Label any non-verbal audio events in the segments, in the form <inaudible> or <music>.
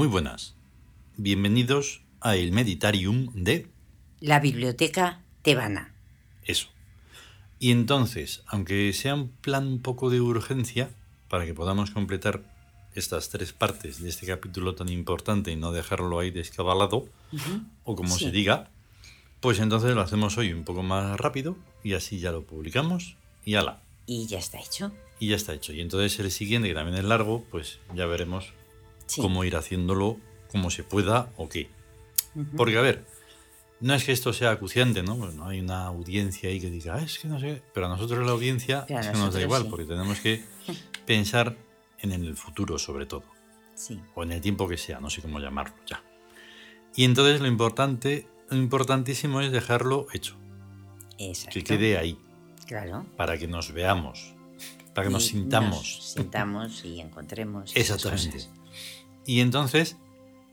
Muy buenas. Bienvenidos a el Meditarium de La Biblioteca Tebana. eso. Y entonces, aunque sea un plan un poco de urgencia, para que podamos completar estas tres partes de este capítulo tan importante y no dejarlo ahí descabalado, o como Sí. se diga, pues entonces lo hacemos hoy un poco más rápido y así ya lo publicamos y ala. Y ya está hecho. Y ya está hecho. Y entonces el siguiente, que también es largo, pues ya veremos Sí. cómo ir haciéndolo como se pueda o qué. Porque, a ver, no es que esto sea acuciante, ¿no? Pues no hay una audiencia ahí que diga, "Ah, es que no sé, pero a nosotros la audiencia es que nos da nosotros igual, sí. porque tenemos que <laughs> pensar en el futuro sobre todo, Sí. o en el tiempo que sea, no sé cómo llamarlo ya. Y entonces lo importante, lo importantísimo es dejarlo hecho, Exacto. que quede ahí, Claro. para que nos veamos, para que nos Y sintamos. nos sintamos y encontremos. <laughs> Exactamente. cosas. Y entonces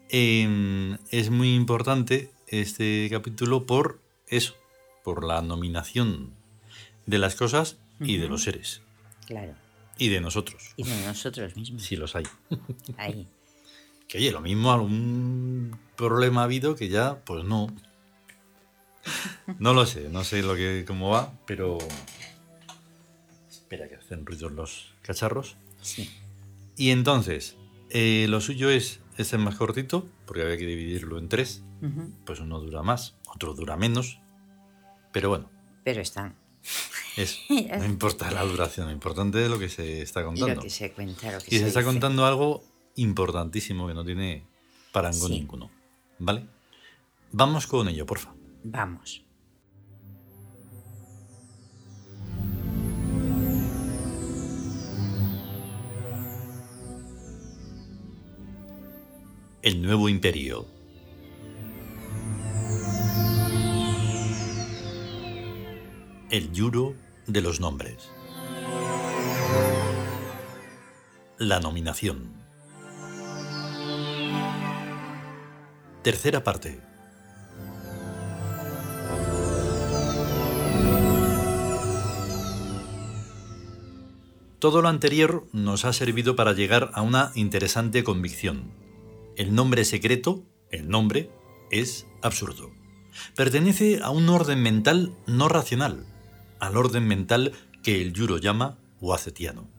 em, es muy importante este capítulo por eso, por la nominación de las cosas y de los seres. Claro. Y de nosotros, Y de nosotros mismos. si los hay. <laughs> Ahí. Que oye, lo mismo algún problema ha habido que ya, pues no. No lo sé, no sé lo que cómo va, pero. Espera que hacen ruidos los cacharros. Sí. Y entonces, eh, lo suyo es, este es más cortito, porque había que dividirlo en tres. Pues uno dura más, otro dura menos. Pero bueno, Pero están. es, <laughs> no importa la duración, lo importante es lo que se está contando. Lo que se cuenta, lo que y se, está dice. contando algo importantísimo que no tiene parangón Sí. ninguno. ¿Vale? Vamos con ello, porfa. Vamos. El nuevo imperio. El yuro de los nombres. La nominación. Tercera parte. Todo lo anterior nos ha servido para llegar a una interesante convicción. El nombre secreto, el nombre, es absurdo. Pertenece a un orden mental no racional, al orden mental que el Yuro llama Wacetiano.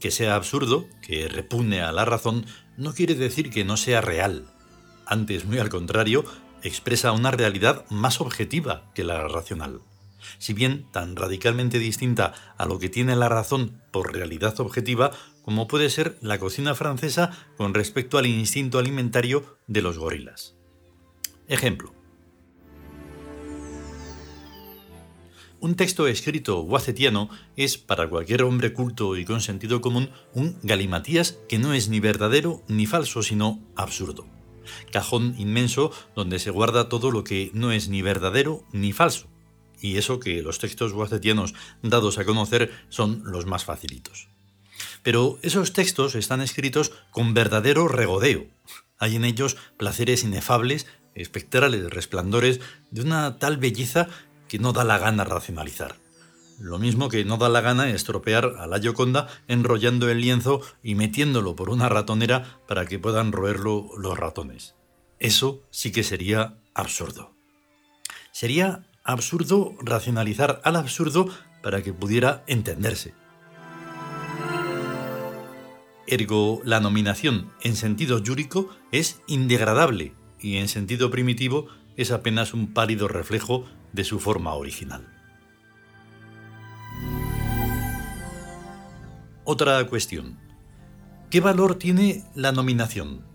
Que sea absurdo, que repugne a la razón, no quiere decir que no sea real. Antes, muy al contrario, expresa una realidad más objetiva que la racional. Si bien tan radicalmente distinta a lo que tiene la razón por realidad objetiva como puede ser la cocina francesa con respecto al instinto alimentario de los gorilas. Ejemplo. Un texto escrito wacetiano es, para cualquier hombre culto y con sentido común, un galimatías que no es ni verdadero ni falso, sino absurdo. Cajón inmenso donde se guarda todo lo que no es ni verdadero ni falso. Y eso que los textos wacetianos dados a conocer son los más facilitos. Pero esos textos están escritos con verdadero regodeo. Hay en ellos placeres inefables, espectrales resplandores de una tal belleza que no da la gana racionalizar. Lo mismo que no da la gana estropear a la Gioconda enrollando el lienzo y metiéndolo por una ratonera para que puedan roerlo los ratones. Eso sí que sería absurdo. Sería absurdo racionalizar al absurdo para que pudiera entenderse. Ergo, la nominación en sentido yúrico es indegradable y en sentido primitivo es apenas un pálido reflejo de su forma original. Otra cuestión. ¿Qué valor tiene la nominación?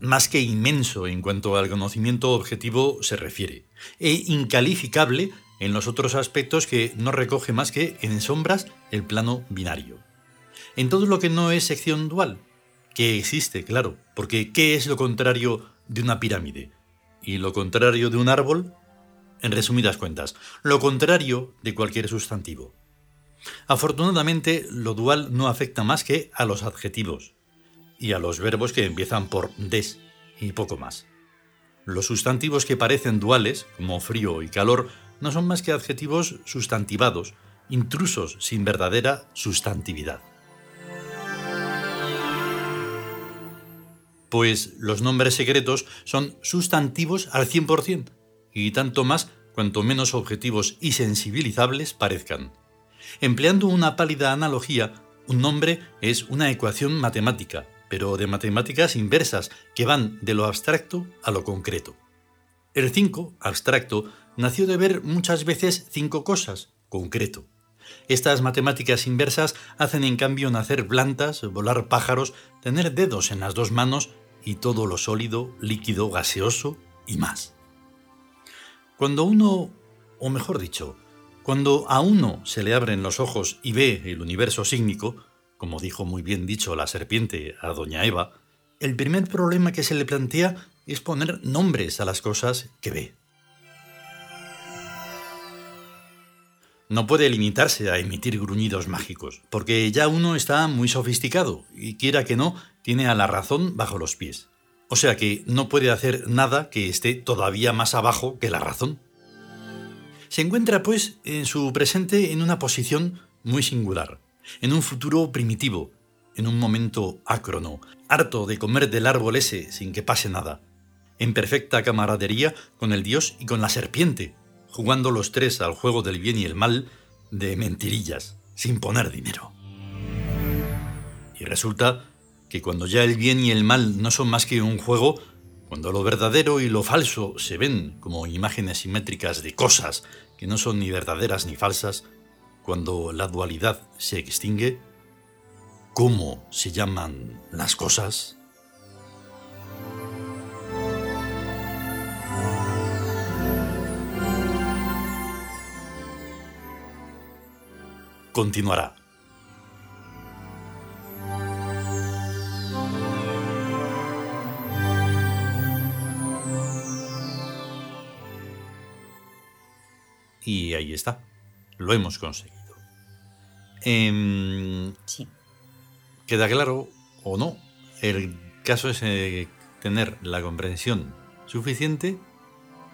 Más que inmenso en cuanto al conocimiento objetivo se refiere, e incalificable en los otros aspectos que no recoge más que en sombras el plano binario. En todo lo que no es sección dual, que existe, claro, porque ¿qué es lo contrario de una pirámide? ¿Y lo contrario de un árbol? En resumidas cuentas, lo contrario de cualquier sustantivo. Afortunadamente, lo dual no afecta más que a los adjetivos y a los verbos que empiezan por des y poco más. Los sustantivos que parecen duales, como frío y calor, no son más que adjetivos sustantivados, intrusos sin verdadera sustantividad. Pues los nombres secretos son sustantivos al 100%, y tanto más cuanto menos objetivos y sensibilizables parezcan. Empleando una pálida analogía, un nombre es una ecuación matemática, pero de matemáticas inversas que van de lo abstracto a lo concreto. El 5, abstracto, nació de ver muchas veces cinco cosas, concreto. Estas matemáticas inversas hacen en cambio nacer plantas, volar pájaros, tener dedos en las dos manos y todo lo sólido, líquido, gaseoso y más. Cuando uno, o mejor dicho, cuando a uno se le abren los ojos y ve el universo sígnico, como dijo muy bien dicho la serpiente a doña Eva, el primer problema que se le plantea es poner nombres a las cosas que ve. No puede limitarse a emitir gruñidos mágicos, porque ya uno está muy sofisticado y quiera que no, tiene a la razón bajo los pies. O sea que no puede hacer nada que esté todavía más abajo que la razón. Se encuentra, pues, en su presente en una posición muy singular, en un futuro primitivo, en un momento ácrono, harto de comer del árbol ese sin que pase nada, en perfecta camaradería con el dios y con la serpiente, jugando los tres al juego del bien y el mal de mentirillas, sin poner dinero. Y resulta que cuando ya el bien y el mal no son más que un juego, cuando lo verdadero y lo falso se ven como imágenes simétricas de cosas que no son ni verdaderas ni falsas, cuando la dualidad se extingue, ¿cómo se llaman las cosas? continuará. Y ahí está. Lo hemos conseguido. Em, Sí. ¿Queda claro o no? El caso es eh, tener la comprensión suficiente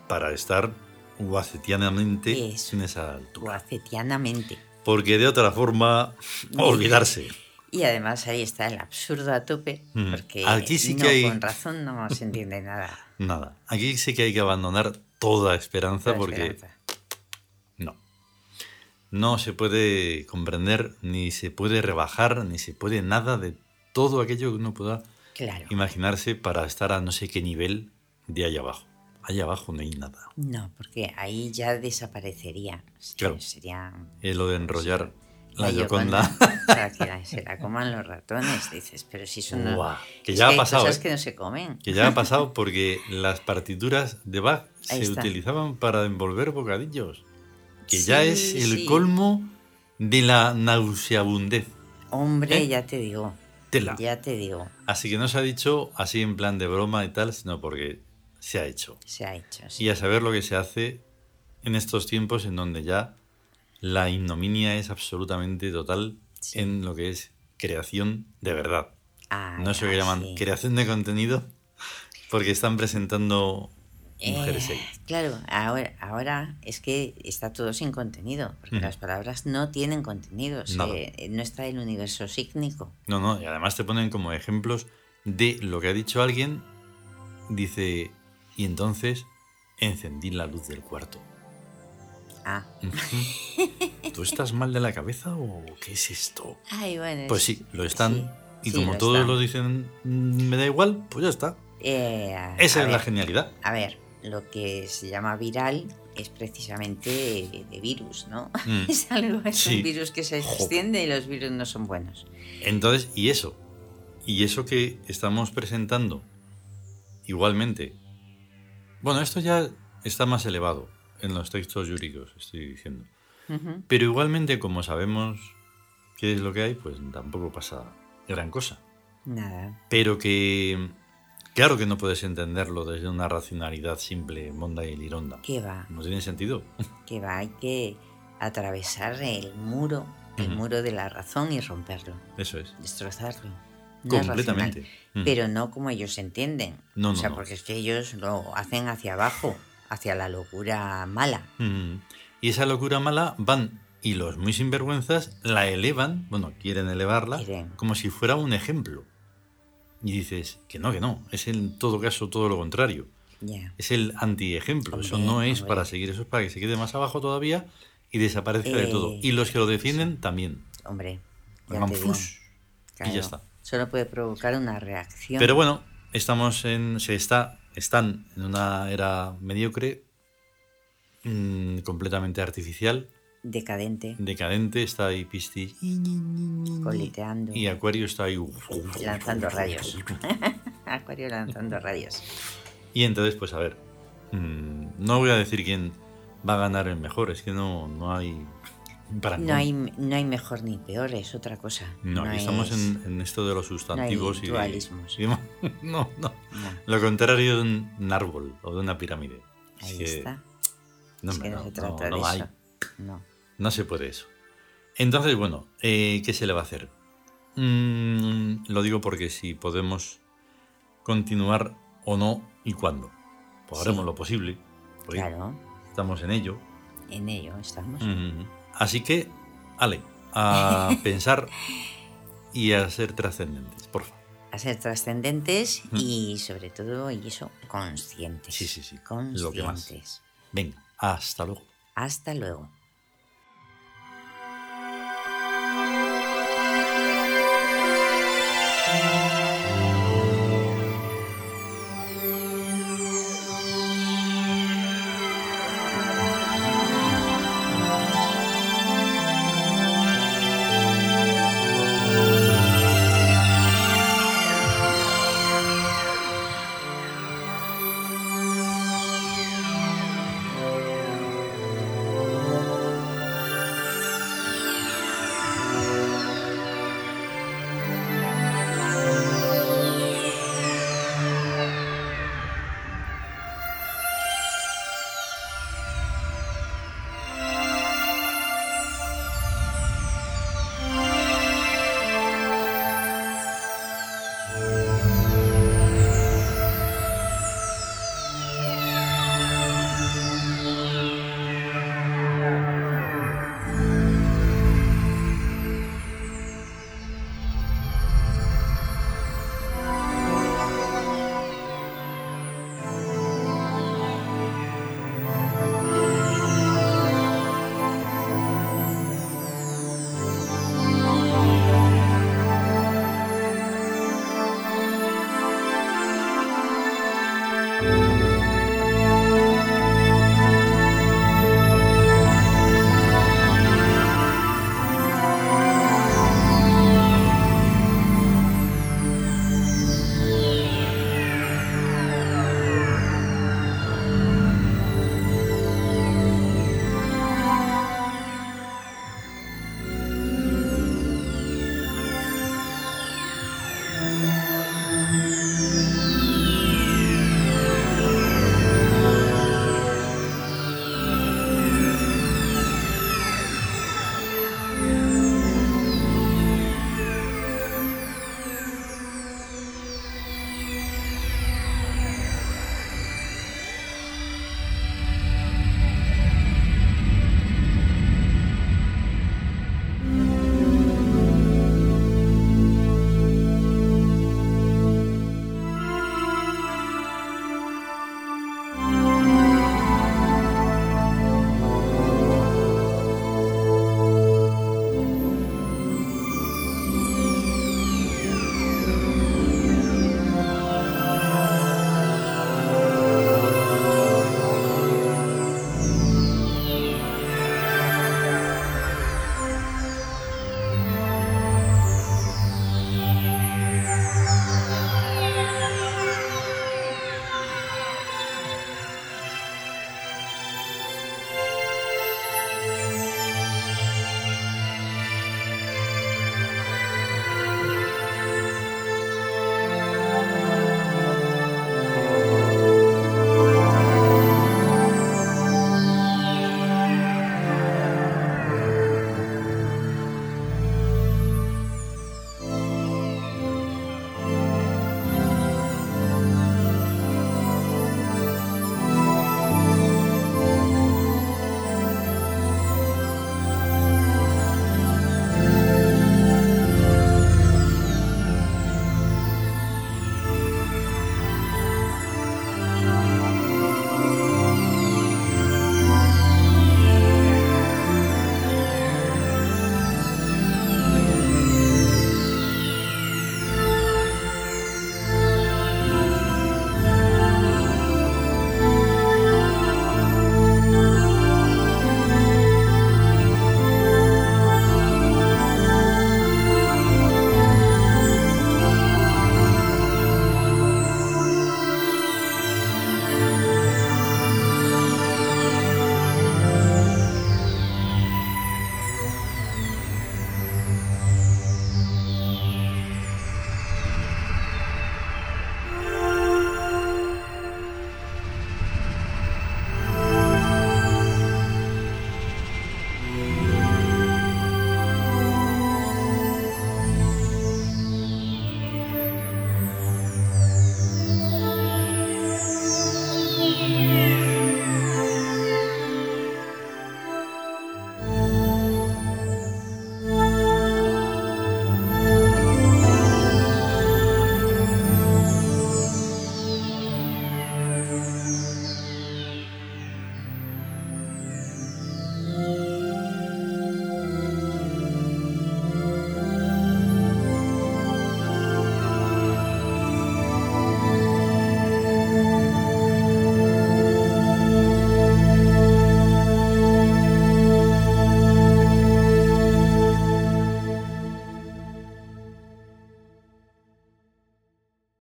para estar guacetianamente Eso. en esa altura. Guacetianamente. Porque de otra forma, olvidarse. Y además ahí está el absurdo a tope, Mm. porque Aquí sí no, que hay- con razón no se entiende nada. <laughs> Nada. Aquí sí que hay que abandonar toda esperanza La porque esperanza. No. Se puede comprender, ni se puede rebajar, ni se puede nada de todo aquello que uno pueda Claro. imaginarse para estar a no sé qué nivel de allá abajo. Allá abajo no hay nada. No, porque ahí ya desaparecería. Sí, Claro. Sería Es lo de enrollar la, Gioconda Yoconda. Para que la- se la coman los ratones, dices. Pero si son que es ya ha hay pasado, cosas ¿eh? que no se comen. Que ya ha pasado porque las partituras de Bach Ahí se está. utilizaban para envolver bocadillos. Que ya es el sí. colmo de la nauseabundez. Hombre, ¿Eh? ya te digo. Tela. Ya te digo. Así que no se ha dicho así en plan de broma y tal, sino porque se ha hecho. Se ha hecho. sí. Y a saber lo que se hace en estos tiempos en donde ya la ignominia es absolutamente total Sí. en lo que es creación de verdad. Ah, No sé ah, llaman sí. creación de contenido, porque están presentando mujeres Eh, claro, ahora, ahora es que está todo sin contenido, porque las palabras no tienen contenido, se- Nada. no está el universo sígnico. No, no, y además te ponen como ejemplos de lo que ha dicho alguien. Dice, y entonces encendí la luz del cuarto. Ah. ¿Tú estás mal de la cabeza o qué es esto? ay, bueno. Pues es- sí, lo están. sí, y sí, como lo todos están. lo dicen, "Mm, me da igual, pues ya está. Eh, Esa es la genialidad. A ver, lo que se llama viral es precisamente de, virus, ¿no? Mm. <laughs> Es algo, es Sí. un virus que se extiende y los virus no son buenos. Entonces, y eso, y eso que estamos presentando, igualmente. Bueno, esto ya está más elevado en los textos jurídicos, estoy diciendo. Pero igualmente, como sabemos qué es lo que hay, pues tampoco pasa gran cosa. Nada. Pero que, claro que no puedes entenderlo desde una racionalidad simple, monda y lironda. ¿Qué va? No tiene sentido. <laughs> Que va, hay que atravesar el muro, el muro de la razón y romperlo, Eso es. destrozarlo. No Completamente. Pero no como ellos entienden. No, o no, sea, no. porque es que ellos lo hacen hacia abajo, hacia la locura mala. Y esa locura mala van y los muy sinvergüenzas la elevan, bueno, quieren elevarla Quieren. como si fuera un ejemplo. Y dices que no, que no. Es en todo caso todo lo contrario. Es el antiejemplo. Eso no es hombre. para seguir, eso es para que se quede más abajo todavía y desaparezca de todo. Eh, Y los que lo defienden también. Hombre, ya te digo. y ya está. Solo puede provocar una reacción Pero bueno, estamos en. Se está. Están en una era mediocre, mm, completamente artificial, decadente, decadente, está ahí Pisti coleteando, y Acuario está ahí. lanzando <laughs> rayos. <laughs> Acuario lanzando rayos. Y entonces, pues a ver, mm, no voy a decir quién va a ganar el mejor, es que no, no hay. Para No hay, no hay mejor ni peor, es otra cosa. No, aquí estamos es- en, en esto de los sustantivos y. dualismos. y- <laughs> no, no. no, Lo contrario de un árbol o de una pirámide. Es ahí que está. No, es que no, no, se trata no, de no hay. No. No se puede eso. Entonces, bueno, eh, ¿qué se le va a hacer? Mm, lo digo porque si podemos continuar o no y cuándo. Pues haremos Sí. lo posible. Claro, Estamos en ello. en ello estamos. Mm, Así que, Ale, a <laughs> pensar y a ser trascendentes, por favor. A ser trascendentes Mm. y sobre todo, y eso, conscientes. Sí, sí, sí, Conscientes. lo que más. Venga, hasta luego. Hasta luego.